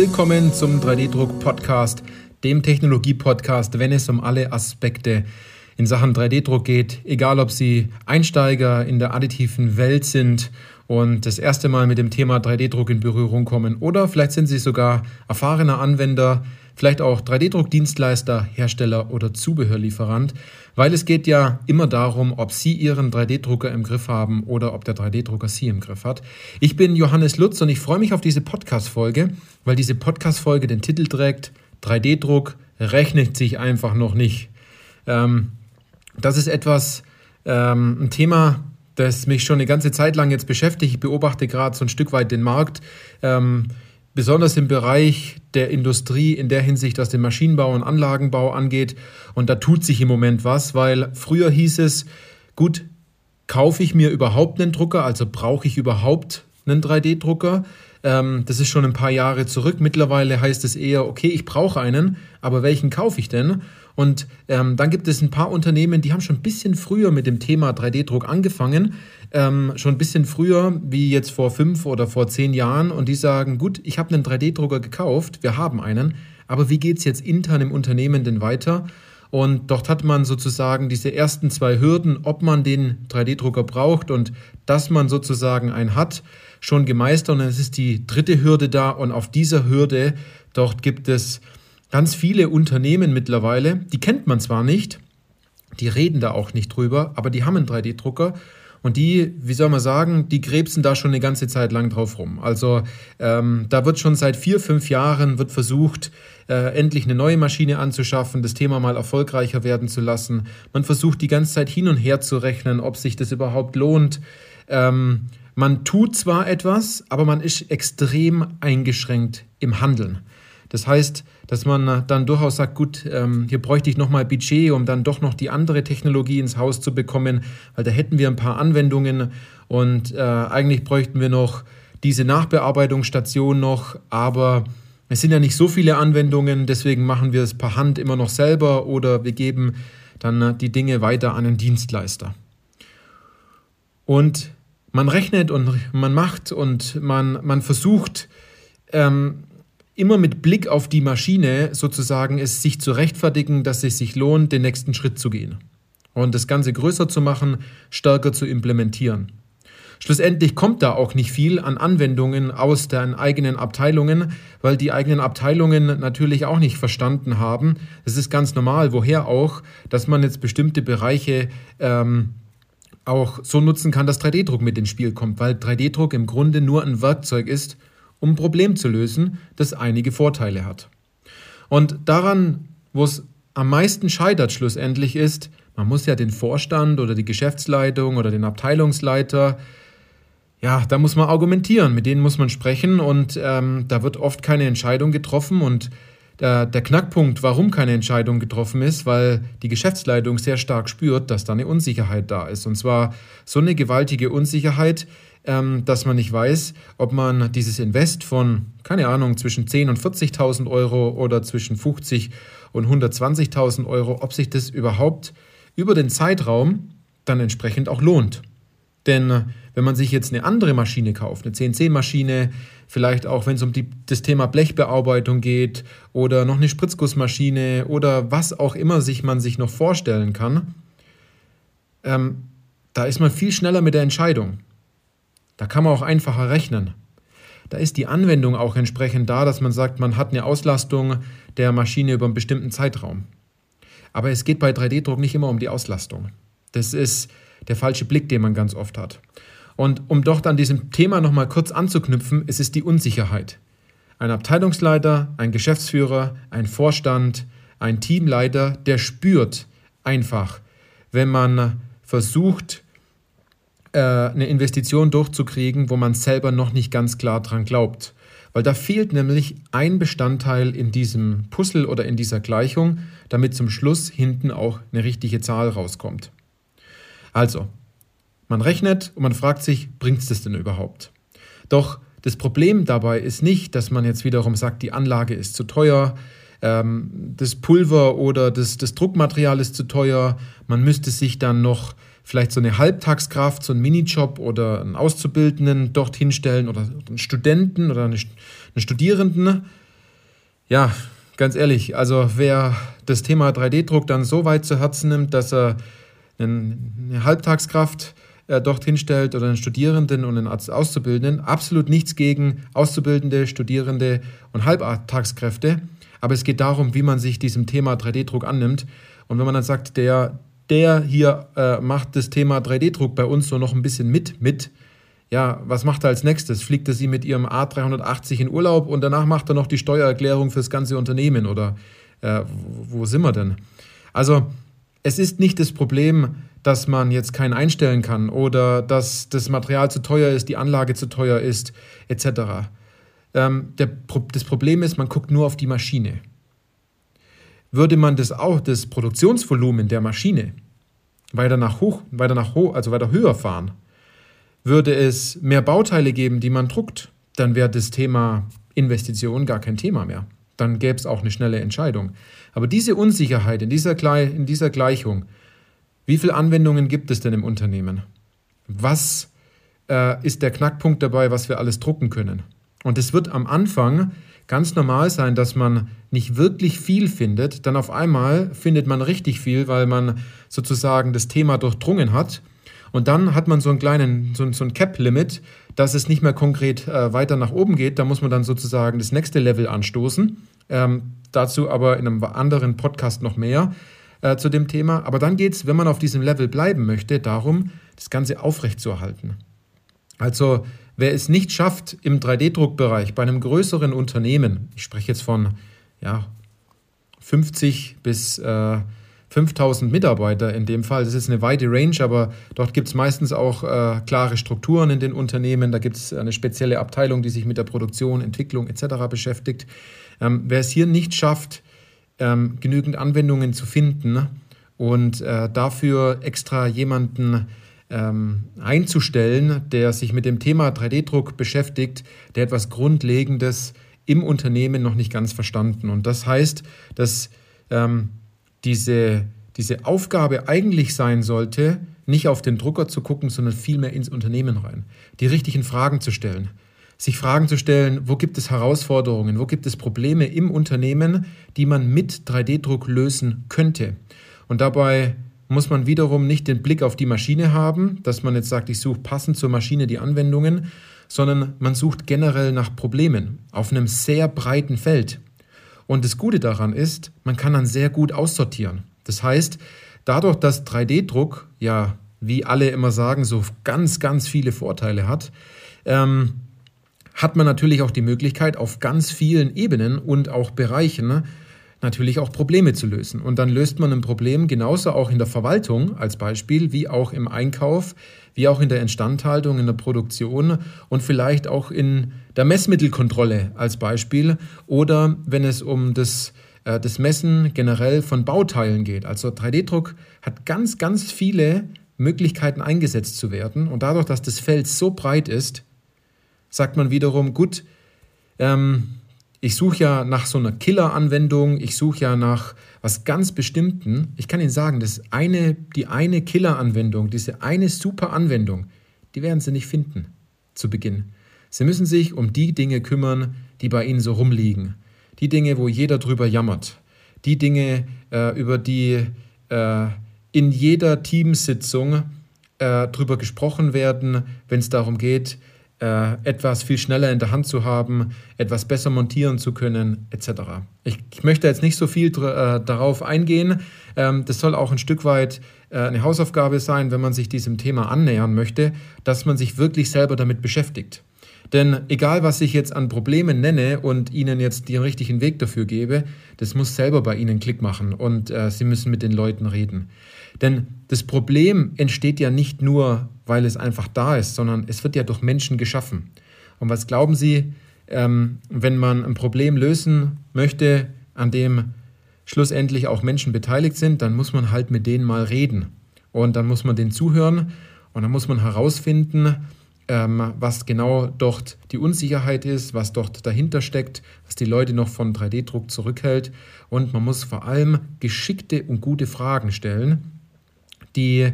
Willkommen zum 3D-Druck-Podcast, dem Technologie-Podcast, wenn es um alle Aspekte in Sachen 3D-Druck geht, egal ob Sie Einsteiger in der additiven Welt sind und das erste Mal mit dem Thema 3D-Druck in Berührung kommen oder vielleicht sind Sie sogar erfahrener Anwender, vielleicht auch 3D-Druck-Dienstleister, Hersteller oder Zubehörlieferant, weil es geht ja immer darum, ob Sie Ihren 3D-Drucker im Griff haben oder ob der 3D-Drucker Sie im Griff hat. Ich bin Johannes Lutz und ich freue mich auf diese Podcast-Folge, weil diese Podcast-Folge den Titel trägt 3D-Druck rechnet sich einfach noch nicht. Ähm, das ist etwas, ähm, ein Thema, das mich schon eine ganze Zeit lang jetzt beschäftigt. Ich beobachte gerade so ein Stück weit den Markt. Ähm, besonders im Bereich der Industrie in der Hinsicht, was den Maschinenbau und Anlagenbau angeht. Und da tut sich im Moment was, weil früher hieß es, gut, kaufe ich mir überhaupt einen Drucker, also brauche ich überhaupt einen 3D-Drucker? Ähm, das ist schon ein paar Jahre zurück. Mittlerweile heißt es eher, okay, ich brauche einen, aber welchen kaufe ich denn? Und ähm, dann gibt es ein paar Unternehmen, die haben schon ein bisschen früher mit dem Thema 3D-Druck angefangen, ähm, schon ein bisschen früher, wie jetzt vor fünf oder vor zehn Jahren. Und die sagen, gut, ich habe einen 3D-Drucker gekauft, wir haben einen, aber wie geht es jetzt intern im Unternehmen denn weiter? Und dort hat man sozusagen diese ersten zwei Hürden, ob man den 3D-Drucker braucht und dass man sozusagen einen hat, schon gemeistert. Und es ist die dritte Hürde da. Und auf dieser Hürde, dort gibt es ganz viele Unternehmen mittlerweile, die kennt man zwar nicht, die reden da auch nicht drüber, aber die haben einen 3D-Drucker und die, wie soll man sagen, die krebsen da schon eine ganze Zeit lang drauf rum. Also ähm, da wird schon seit vier, fünf Jahren wird versucht, äh, endlich eine neue Maschine anzuschaffen, das Thema mal erfolgreicher werden zu lassen. Man versucht die ganze Zeit hin und her zu rechnen, ob sich das überhaupt lohnt. Ähm, man tut zwar etwas, aber man ist extrem eingeschränkt im Handeln. Das heißt, dass man dann durchaus sagt, gut, ähm, hier bräuchte ich nochmal Budget, um dann doch noch die andere Technologie ins Haus zu bekommen, weil da hätten wir ein paar Anwendungen und äh, eigentlich bräuchten wir noch diese Nachbearbeitungsstation noch, aber es sind ja nicht so viele Anwendungen, deswegen machen wir es per Hand immer noch selber oder wir geben dann die Dinge weiter an einen Dienstleister. Und man rechnet und man macht und man, man versucht, ähm, immer mit Blick auf die Maschine sozusagen es sich zu rechtfertigen, dass es sich lohnt, den nächsten Schritt zu gehen und das Ganze größer zu machen, stärker zu implementieren. Schlussendlich kommt da auch nicht viel an Anwendungen aus den eigenen Abteilungen, weil die eigenen Abteilungen natürlich auch nicht verstanden haben. Es ist ganz normal, woher auch, dass man jetzt bestimmte Bereiche ähm, auch so nutzen kann, dass 3D-Druck mit ins Spiel kommt, weil 3D-Druck im Grunde nur ein Werkzeug ist, um ein Problem zu lösen, das einige Vorteile hat. Und daran, wo es am meisten scheitert schlussendlich ist, man muss ja den Vorstand oder die Geschäftsleitung oder den Abteilungsleiter, ja, da muss man argumentieren, mit denen muss man sprechen und ähm, da wird oft keine Entscheidung getroffen und der, der Knackpunkt, warum keine Entscheidung getroffen ist, weil die Geschäftsleitung sehr stark spürt, dass da eine Unsicherheit da ist. Und zwar so eine gewaltige Unsicherheit, ähm, dass man nicht weiß, ob man dieses Invest von, keine Ahnung, zwischen 10.000 und 40.000 Euro oder zwischen 50 und 120.000 Euro, ob sich das überhaupt über den Zeitraum dann entsprechend auch lohnt. Denn äh, wenn man sich jetzt eine andere Maschine kauft, eine CNC-Maschine, vielleicht auch wenn es um die, das Thema Blechbearbeitung geht oder noch eine Spritzgussmaschine oder was auch immer sich man sich noch vorstellen kann, ähm, da ist man viel schneller mit der Entscheidung. Da kann man auch einfacher rechnen. Da ist die Anwendung auch entsprechend da, dass man sagt, man hat eine Auslastung der Maschine über einen bestimmten Zeitraum. Aber es geht bei 3D-Druck nicht immer um die Auslastung. Das ist der falsche Blick, den man ganz oft hat. Und um doch an diesem Thema nochmal kurz anzuknüpfen, es ist die Unsicherheit. Ein Abteilungsleiter, ein Geschäftsführer, ein Vorstand, ein Teamleiter, der spürt einfach, wenn man versucht, äh, eine Investition durchzukriegen, wo man selber noch nicht ganz klar dran glaubt. Weil da fehlt nämlich ein Bestandteil in diesem Puzzle oder in dieser Gleichung, damit zum Schluss hinten auch eine richtige Zahl rauskommt. Also, man rechnet und man fragt sich, bringt es das denn überhaupt? Doch das Problem dabei ist nicht, dass man jetzt wiederum sagt, die Anlage ist zu teuer, ähm, das Pulver oder das, das Druckmaterial ist zu teuer, man müsste sich dann noch vielleicht so eine Halbtagskraft, so einen Minijob oder einen Auszubildenden dorthin stellen oder einen Studenten oder einen Studierenden. Ja, ganz ehrlich, also wer das Thema 3D-Druck dann so weit zu Herzen nimmt, dass er eine Halbtagskraft äh, dorthin stellt oder einen Studierenden und einen Auszubildenden, absolut nichts gegen Auszubildende, Studierende und Halbtagskräfte. Aber es geht darum, wie man sich diesem Thema 3D-Druck annimmt. Und wenn man dann sagt, der, der hier äh, macht das Thema 3D-Druck bei uns so noch ein bisschen mit, mit, ja, was macht er als nächstes? Fliegt er sie mit ihrem A380 in Urlaub und danach macht er noch die Steuererklärung fürs ganze Unternehmen oder äh, wo sind wir denn? Also, es ist nicht das Problem, dass man jetzt keinen einstellen kann oder dass das Material zu teuer ist, die Anlage zu teuer ist, etc. Ähm, der, das Problem ist, man guckt nur auf die Maschine. Würde man das auch, das Produktionsvolumen der Maschine weiter nach hoch, weiter nach hoch, also weiter höher fahren, würde es mehr Bauteile geben, die man druckt, dann wäre das Thema Investition gar kein Thema mehr. Dann gäbe es auch eine schnelle Entscheidung. Aber diese Unsicherheit in dieser, in dieser Gleichung, wie viele Anwendungen gibt es denn im Unternehmen? Was äh, ist der Knackpunkt dabei, was wir alles drucken können? Und es wird am Anfang ganz normal sein, dass man nicht wirklich viel findet, dann auf einmal findet man richtig viel, weil man sozusagen das Thema durchdrungen hat. Und dann hat man so einen kleinen, so, so ein Cap-Limit, dass es nicht mehr konkret äh, weiter nach oben geht. Da muss man dann sozusagen das nächste Level anstoßen. Ähm, dazu aber in einem anderen Podcast noch mehr äh, zu dem Thema. Aber dann geht es, wenn man auf diesem Level bleiben möchte, darum, das Ganze aufrechtzuerhalten. Also wer es nicht schafft, im 3D-Druckbereich bei einem größeren Unternehmen, ich spreche jetzt von ja, 50 bis äh, 5000 Mitarbeiter in dem Fall. Das ist eine weite Range, aber dort gibt es meistens auch äh, klare Strukturen in den Unternehmen. Da gibt es eine spezielle Abteilung, die sich mit der Produktion, Entwicklung etc. beschäftigt. Ähm, wer es hier nicht schafft, ähm, genügend Anwendungen zu finden und äh, dafür extra jemanden ähm, einzustellen, der sich mit dem Thema 3D-Druck beschäftigt, der etwas Grundlegendes im Unternehmen noch nicht ganz verstanden. Und das heißt, dass ähm, diese, diese Aufgabe eigentlich sein sollte, nicht auf den Drucker zu gucken, sondern vielmehr ins Unternehmen rein. Die richtigen Fragen zu stellen. Sich Fragen zu stellen, wo gibt es Herausforderungen, wo gibt es Probleme im Unternehmen, die man mit 3D-Druck lösen könnte. Und dabei muss man wiederum nicht den Blick auf die Maschine haben, dass man jetzt sagt, ich suche passend zur Maschine die Anwendungen, sondern man sucht generell nach Problemen auf einem sehr breiten Feld. Und das Gute daran ist, man kann dann sehr gut aussortieren. Das heißt, dadurch, dass 3D-Druck ja, wie alle immer sagen, so ganz, ganz viele Vorteile hat, ähm, hat man natürlich auch die Möglichkeit, auf ganz vielen Ebenen und auch Bereichen natürlich auch Probleme zu lösen. Und dann löst man ein Problem genauso auch in der Verwaltung als Beispiel, wie auch im Einkauf, wie auch in der Instandhaltung, in der Produktion und vielleicht auch in der Messmittelkontrolle als Beispiel oder wenn es um das, äh, das Messen generell von Bauteilen geht. Also 3D-Druck hat ganz, ganz viele Möglichkeiten eingesetzt zu werden und dadurch, dass das Feld so breit ist, sagt man wiederum, gut, ähm, ich suche ja nach so einer Killer-Anwendung, ich suche ja nach was ganz Bestimmten. Ich kann Ihnen sagen, das eine, die eine Killer-Anwendung, diese eine super Anwendung, die werden Sie nicht finden zu Beginn. Sie müssen sich um die Dinge kümmern, die bei Ihnen so rumliegen. Die Dinge, wo jeder drüber jammert. Die Dinge, äh, über die äh, in jeder Teamsitzung äh, drüber gesprochen werden, wenn es darum geht, äh, etwas viel schneller in der Hand zu haben, etwas besser montieren zu können, etc. Ich, ich möchte jetzt nicht so viel äh, darauf eingehen. Ähm, das soll auch ein Stück weit äh, eine Hausaufgabe sein, wenn man sich diesem Thema annähern möchte, dass man sich wirklich selber damit beschäftigt. Denn egal, was ich jetzt an Problemen nenne und Ihnen jetzt den richtigen Weg dafür gebe, das muss selber bei Ihnen Klick machen und äh, Sie müssen mit den Leuten reden. Denn das Problem entsteht ja nicht nur, weil es einfach da ist, sondern es wird ja durch Menschen geschaffen. Und was glauben Sie, ähm, wenn man ein Problem lösen möchte, an dem schlussendlich auch Menschen beteiligt sind, dann muss man halt mit denen mal reden. Und dann muss man denen zuhören und dann muss man herausfinden, ähm, was genau dort die Unsicherheit ist, was dort dahinter steckt, was die Leute noch von 3D-Druck zurückhält. Und man muss vor allem geschickte und gute Fragen stellen, die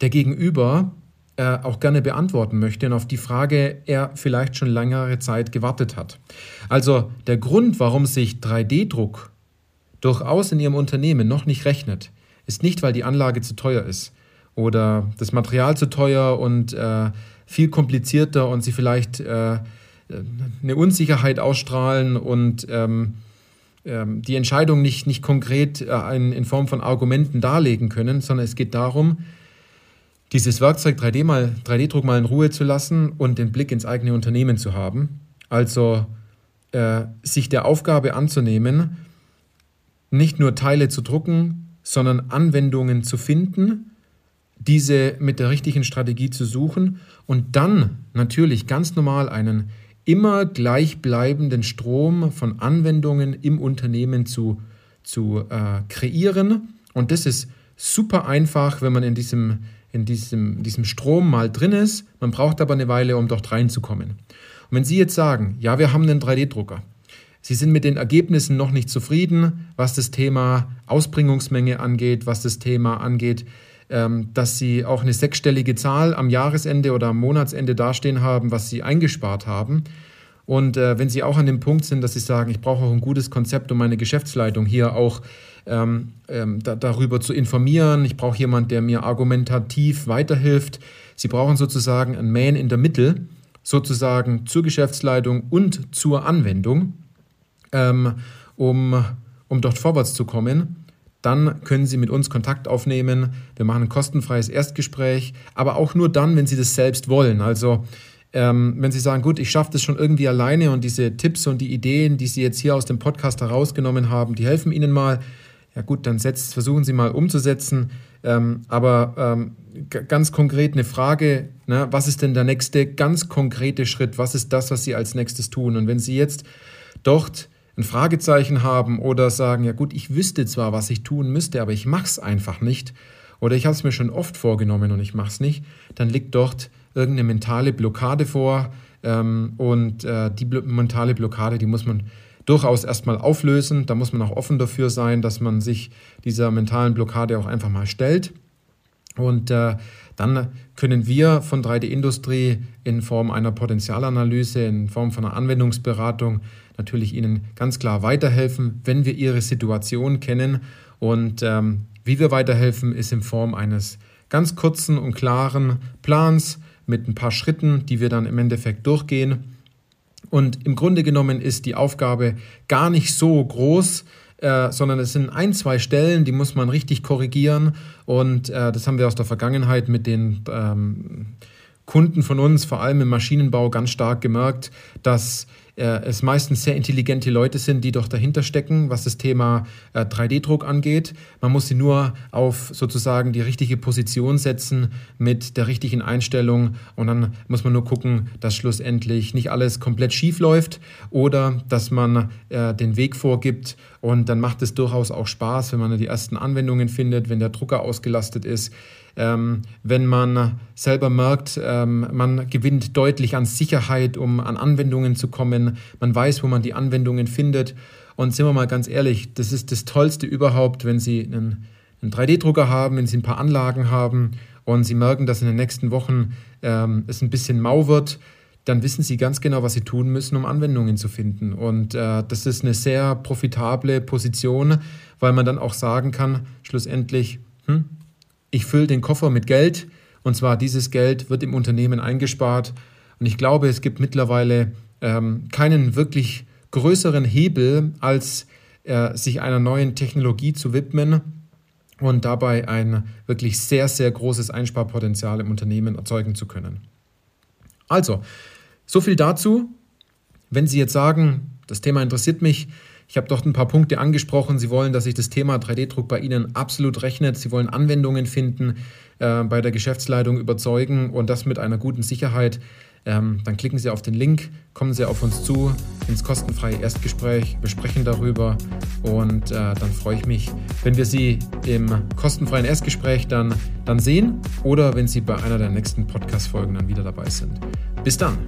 der Gegenüber äh, auch gerne beantworten möchte und auf die Frage er vielleicht schon längere Zeit gewartet hat. Also der Grund, warum sich 3D-Druck durchaus in Ihrem Unternehmen noch nicht rechnet, ist nicht, weil die Anlage zu teuer ist oder das Material zu teuer und äh, viel komplizierter und Sie vielleicht äh, eine Unsicherheit ausstrahlen und ähm, ähm, die Entscheidung nicht, nicht konkret äh, in, in Form von Argumenten darlegen können, sondern es geht darum, dieses Werkzeug 3D mal, 3D-Druck mal in Ruhe zu lassen und den Blick ins eigene Unternehmen zu haben. Also äh, sich der Aufgabe anzunehmen, nicht nur Teile zu drucken, sondern Anwendungen zu finden, diese mit der richtigen Strategie zu suchen und dann natürlich ganz normal einen immer gleichbleibenden Strom von Anwendungen im Unternehmen zu, zu äh, kreieren. Und das ist super einfach, wenn man in diesem, in diesem, diesem Strom mal drin ist. Man braucht aber eine Weile, um dort reinzukommen. Und wenn Sie jetzt sagen, ja, wir haben einen 3D-Drucker, Sie sind mit den Ergebnissen noch nicht zufrieden, was das Thema Ausbringungsmenge angeht, was das Thema angeht, dass Sie auch eine sechsstellige Zahl am Jahresende oder am Monatsende dastehen haben, was Sie eingespart haben. Und äh, wenn Sie auch an dem Punkt sind, dass Sie sagen, ich brauche auch ein gutes Konzept, um meine Geschäftsleitung hier auch ähm, ähm, da, darüber zu informieren, ich brauche jemanden, der mir argumentativ weiterhilft. Sie brauchen sozusagen ein Man in der Mitte, sozusagen zur Geschäftsleitung und zur Anwendung, ähm, um, um dort vorwärts zu kommen dann können Sie mit uns Kontakt aufnehmen. Wir machen ein kostenfreies Erstgespräch, aber auch nur dann, wenn Sie das selbst wollen. Also ähm, wenn Sie sagen, gut, ich schaffe das schon irgendwie alleine und diese Tipps und die Ideen, die Sie jetzt hier aus dem Podcast herausgenommen haben, die helfen Ihnen mal. Ja gut, dann setzt, versuchen Sie mal umzusetzen. Ähm, aber ähm, ganz konkret eine Frage, ne, was ist denn der nächste ganz konkrete Schritt? Was ist das, was Sie als nächstes tun? Und wenn Sie jetzt dort ein Fragezeichen haben oder sagen, ja gut, ich wüsste zwar, was ich tun müsste, aber ich mache es einfach nicht oder ich habe es mir schon oft vorgenommen und ich mache es nicht, dann liegt dort irgendeine mentale Blockade vor ähm, und äh, die mentale Blockade, die muss man durchaus erstmal auflösen. Da muss man auch offen dafür sein, dass man sich dieser mentalen Blockade auch einfach mal stellt. Und äh, dann können wir von 3D-Industrie in Form einer Potenzialanalyse, in Form von einer Anwendungsberatung natürlich Ihnen ganz klar weiterhelfen, wenn wir Ihre Situation kennen. Und ähm, wie wir weiterhelfen, ist in Form eines ganz kurzen und klaren Plans mit ein paar Schritten, die wir dann im Endeffekt durchgehen. Und im Grunde genommen ist die Aufgabe gar nicht so groß, äh, sondern es sind ein, zwei Stellen, die muss man richtig korrigieren. Und äh, das haben wir aus der Vergangenheit mit den ähm, Kunden von uns, vor allem im Maschinenbau, ganz stark gemerkt, dass äh, es meistens sehr intelligente Leute sind, die doch dahinter stecken, was das Thema äh, 3D-Druck angeht. Man muss sie nur auf sozusagen die richtige Position setzen mit der richtigen Einstellung und dann muss man nur gucken, dass schlussendlich nicht alles komplett schief läuft oder dass man äh, den Weg vorgibt und dann macht es durchaus auch Spaß, wenn man die ersten Anwendungen findet, wenn der Drucker ausgelastet ist. Ähm, wenn man selber merkt, ähm, man gewinnt deutlich an Sicherheit, um an Anwendungen zu kommen, man weiß, wo man die Anwendungen findet. Und sind wir mal ganz ehrlich, das ist das Tollste überhaupt, wenn Sie einen, einen 3D-Drucker haben, wenn Sie ein paar Anlagen haben und Sie merken, dass in den nächsten Wochen ähm, es ein bisschen mau wird, dann wissen Sie ganz genau, was Sie tun müssen, um Anwendungen zu finden. Und äh, das ist eine sehr profitable Position, weil man dann auch sagen kann, schlussendlich, hm, ich fülle den Koffer mit Geld und zwar dieses Geld wird im Unternehmen eingespart. Und ich glaube, es gibt mittlerweile ähm, keinen wirklich größeren Hebel, als äh, sich einer neuen Technologie zu widmen und dabei ein wirklich sehr, sehr großes Einsparpotenzial im Unternehmen erzeugen zu können. Also, so viel dazu. Wenn Sie jetzt sagen, das Thema interessiert mich, ich habe dort ein paar Punkte angesprochen. Sie wollen, dass sich das Thema 3D-Druck bei Ihnen absolut rechnet. Sie wollen Anwendungen finden, äh, bei der Geschäftsleitung überzeugen und das mit einer guten Sicherheit. Ähm, dann klicken Sie auf den Link, kommen Sie auf uns zu ins kostenfreie Erstgespräch. Wir sprechen darüber und äh, dann freue ich mich, wenn wir Sie im kostenfreien Erstgespräch dann, dann sehen oder wenn Sie bei einer der nächsten Podcast-Folgen dann wieder dabei sind. Bis dann!